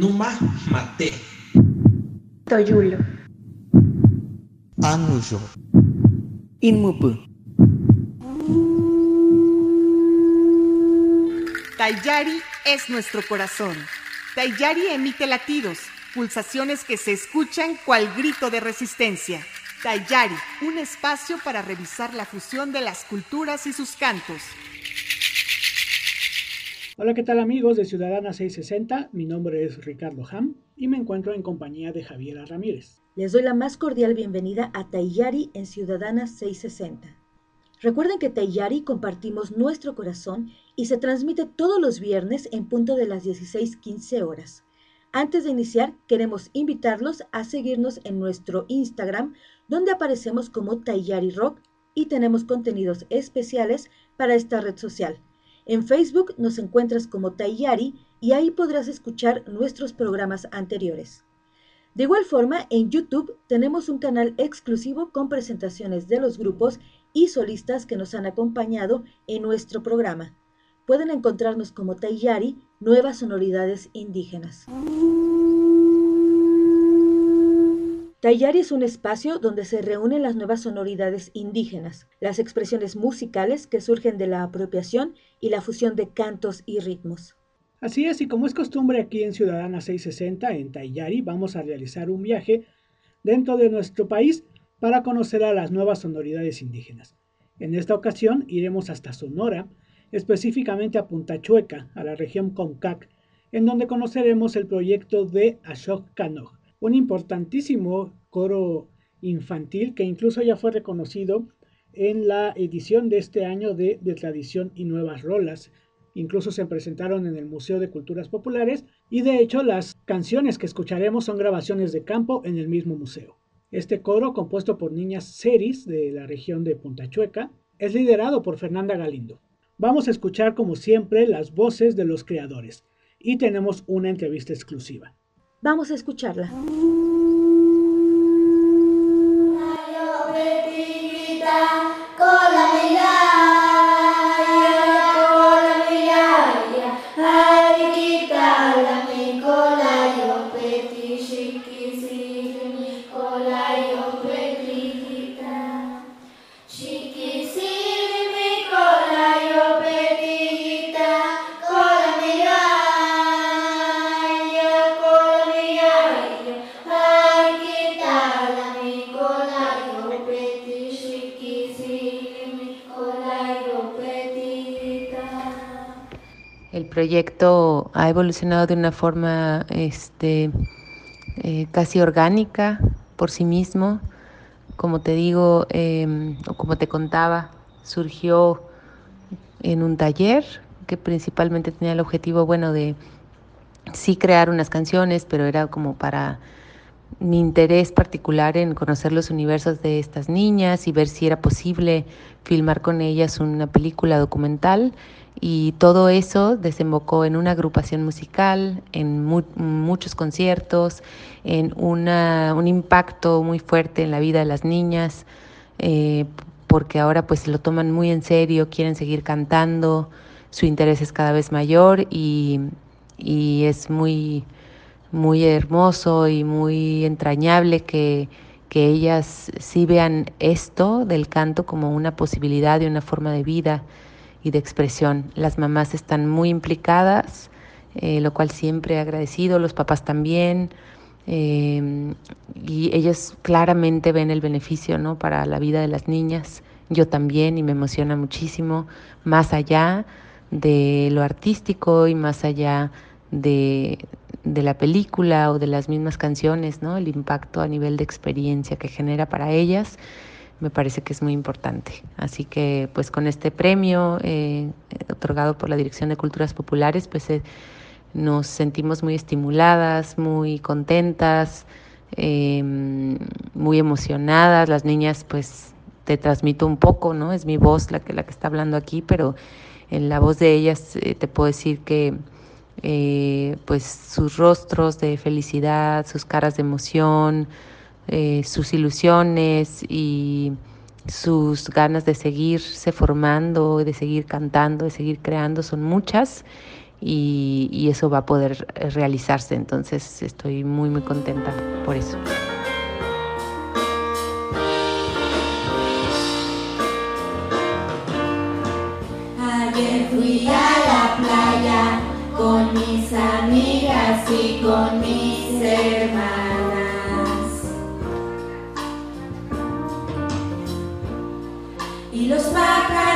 Numa Mate. Toyulo. Anuyo. Inmupu. Tayari es nuestro corazón. Tayari emite latidos, pulsaciones que se escuchan cual grito de resistencia. Tayari, un espacio para revisar la fusión de las culturas y sus cantos. Hola, ¿qué tal amigos de Ciudadana 660? Mi nombre es Ricardo Ham y me encuentro en compañía de Javiera Ramírez. Les doy la más cordial bienvenida a Tayari en Ciudadana 660. Recuerden que Tayari compartimos nuestro corazón y se transmite todos los viernes en punto de las 16:15 horas. Antes de iniciar, queremos invitarlos a seguirnos en nuestro Instagram, donde aparecemos como Tayari Rock y tenemos contenidos especiales para esta red social. En Facebook nos encuentras como Tayari y ahí podrás escuchar nuestros programas anteriores. De igual forma, en YouTube tenemos un canal exclusivo con presentaciones de los grupos y solistas que nos han acompañado en nuestro programa. Pueden encontrarnos como Tayari, Nuevas Sonoridades Indígenas. Tayari es un espacio donde se reúnen las nuevas sonoridades indígenas, las expresiones musicales que surgen de la apropiación y la fusión de cantos y ritmos. Así es, y como es costumbre aquí en Ciudadana 660, en Tayari, vamos a realizar un viaje dentro de nuestro país para conocer a las nuevas sonoridades indígenas. En esta ocasión iremos hasta Sonora, específicamente a Punta Chueca, a la región Concac, en donde conoceremos el proyecto de Ashok Kanoj, un importantísimo coro infantil que incluso ya fue reconocido en la edición de este año de, de Tradición y Nuevas Rolas. Incluso se presentaron en el Museo de Culturas Populares y de hecho las canciones que escucharemos son grabaciones de campo en el mismo museo. Este coro, compuesto por niñas seris de la región de Punta Chueca, es liderado por Fernanda Galindo. Vamos a escuchar como siempre las voces de los creadores y tenemos una entrevista exclusiva. Vamos a escucharla. El proyecto ha evolucionado de una forma este, eh, casi orgánica por sí mismo. Como te digo, eh, o como te contaba, surgió en un taller que principalmente tenía el objetivo, bueno, de sí crear unas canciones, pero era como para mi interés particular en conocer los universos de estas niñas y ver si era posible filmar con ellas una película documental. Y todo eso desembocó en una agrupación musical, en muchos conciertos, en una, un impacto muy fuerte en la vida de las niñas, eh, porque ahora pues lo toman muy en serio, quieren seguir cantando, su interés es cada vez mayor y, y es muy, muy hermoso y muy entrañable que, que ellas sí vean esto del canto como una posibilidad y una forma de vida y de expresión. Las mamás están muy implicadas, eh, lo cual siempre he agradecido, los papás también, eh, y ellos claramente ven el beneficio ¿no? para la vida de las niñas, yo también, y me emociona muchísimo, más allá de lo artístico y más allá de, de la película o de las mismas canciones, ¿no? el impacto a nivel de experiencia que genera para ellas me parece que es muy importante. Así que pues con este premio eh, otorgado por la Dirección de Culturas Populares, pues eh, nos sentimos muy estimuladas, muy contentas, eh, muy emocionadas. Las niñas pues te transmito un poco, ¿no? Es mi voz la que, la que está hablando aquí, pero en la voz de ellas te puedo decir que pues sus rostros de felicidad, sus caras de emoción, eh, sus ilusiones y sus ganas de seguirse formando, de seguir cantando, de seguir creando son muchas y, eso va a poder realizarse. Entonces estoy muy, muy contenta por eso. Con mis amigas y con mis hermanas. Y los pájaros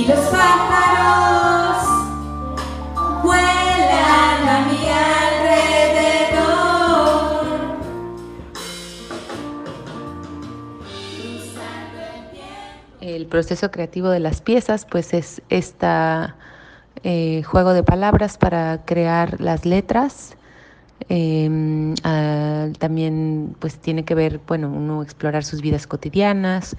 Y los pájaros vuelan a mi alrededor. El proceso creativo de las piezas, pues es este juego de palabras para crear las letras. Eh, ah, también pues tiene que ver, bueno, uno explorar sus vidas cotidianas,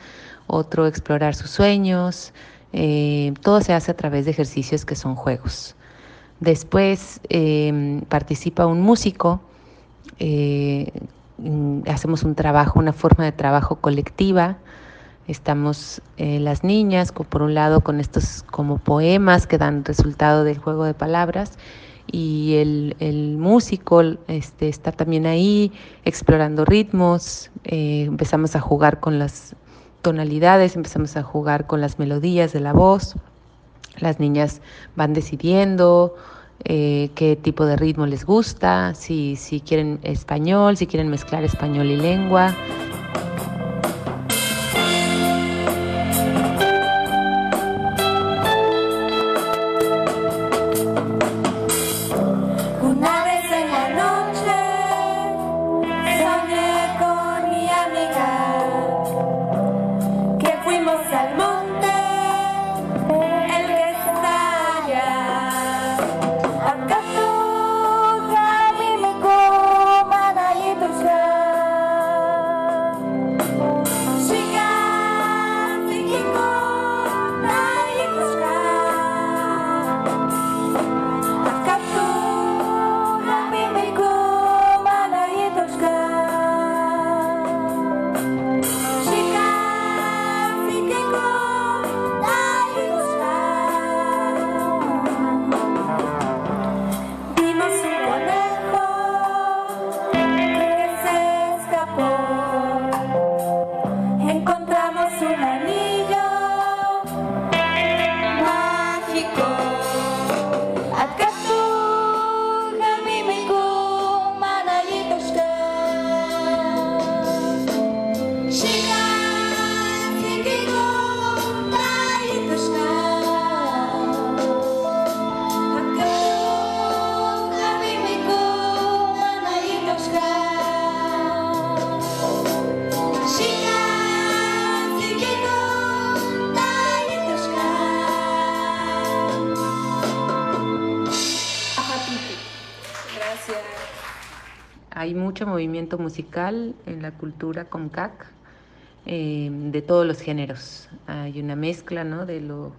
otro explorar sus sueños. Eh, todo se hace a través de ejercicios que son juegos. Después eh, participa un músico, eh, mm, hacemos un trabajo, una forma de trabajo colectiva. Estamos eh, las niñas, por un lado, con estos como poemas que dan resultado del juego de palabras, y el, el músico este, está también ahí explorando ritmos, empezamos a jugar con las tonalidades, empezamos a jugar con las melodías de la voz. Las niñas van decidiendo eh, qué tipo de ritmo les gusta, si, si quieren español, si quieren mezclar español y lengua. Hay mucho movimiento musical en la cultura Comcac, eh, de todos los géneros. Hay una mezcla ¿no? de lo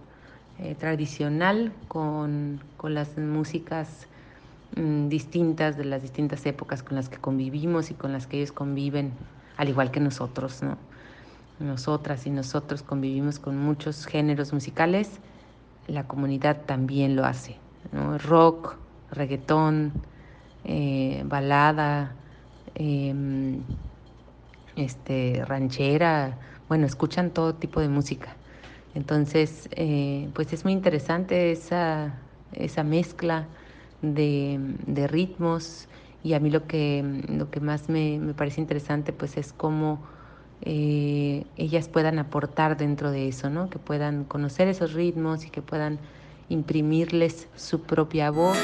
eh, tradicional con, con las músicas mm, distintas de las distintas épocas con las que convivimos y con las que ellos conviven, al igual que nosotros, ¿no? Nosotras y nosotros convivimos con muchos géneros musicales, la comunidad también lo hace, ¿no? Rock, reggaetón, eh, balada, em, este, ranchera, bueno, escuchan todo tipo de música. Entonces, eh, pues es muy interesante esa, esa mezcla de, de ritmos y a mí lo que, lo que más me, me parece interesante pues es cómo eh, ellas puedan aportar dentro de eso, ¿no? Que puedan conocer esos ritmos y que puedan imprimirles su propia voz.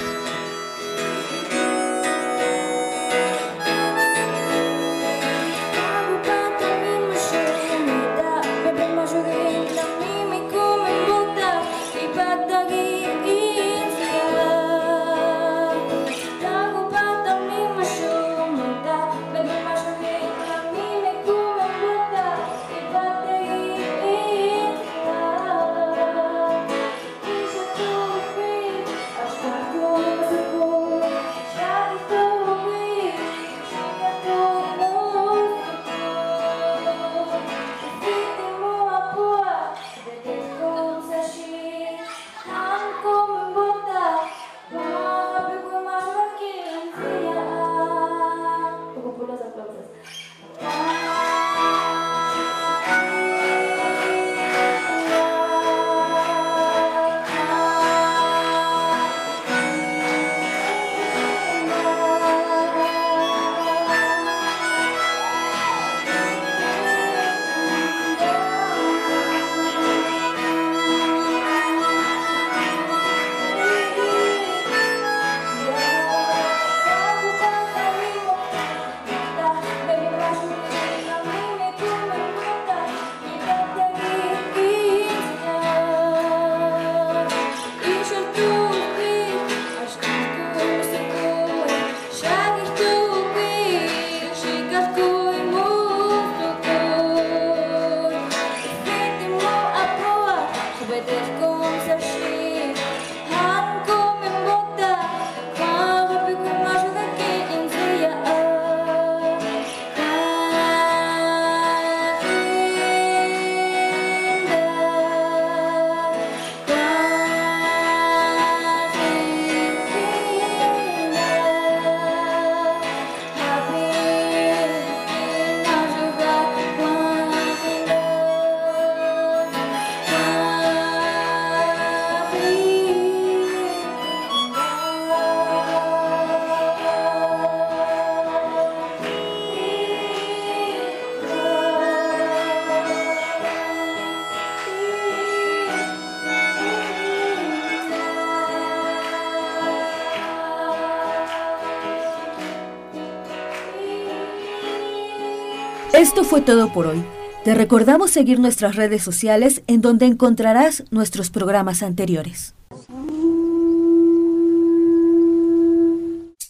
Esto fue todo por hoy. Te recordamos seguir nuestras redes sociales en donde encontrarás nuestros programas anteriores.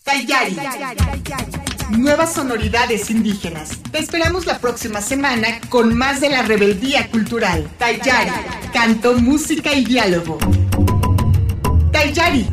Tayari. Nuevas sonoridades indígenas. Te esperamos la próxima semana con más de la rebeldía cultural. Tayari. Canto, música y diálogo. Tayari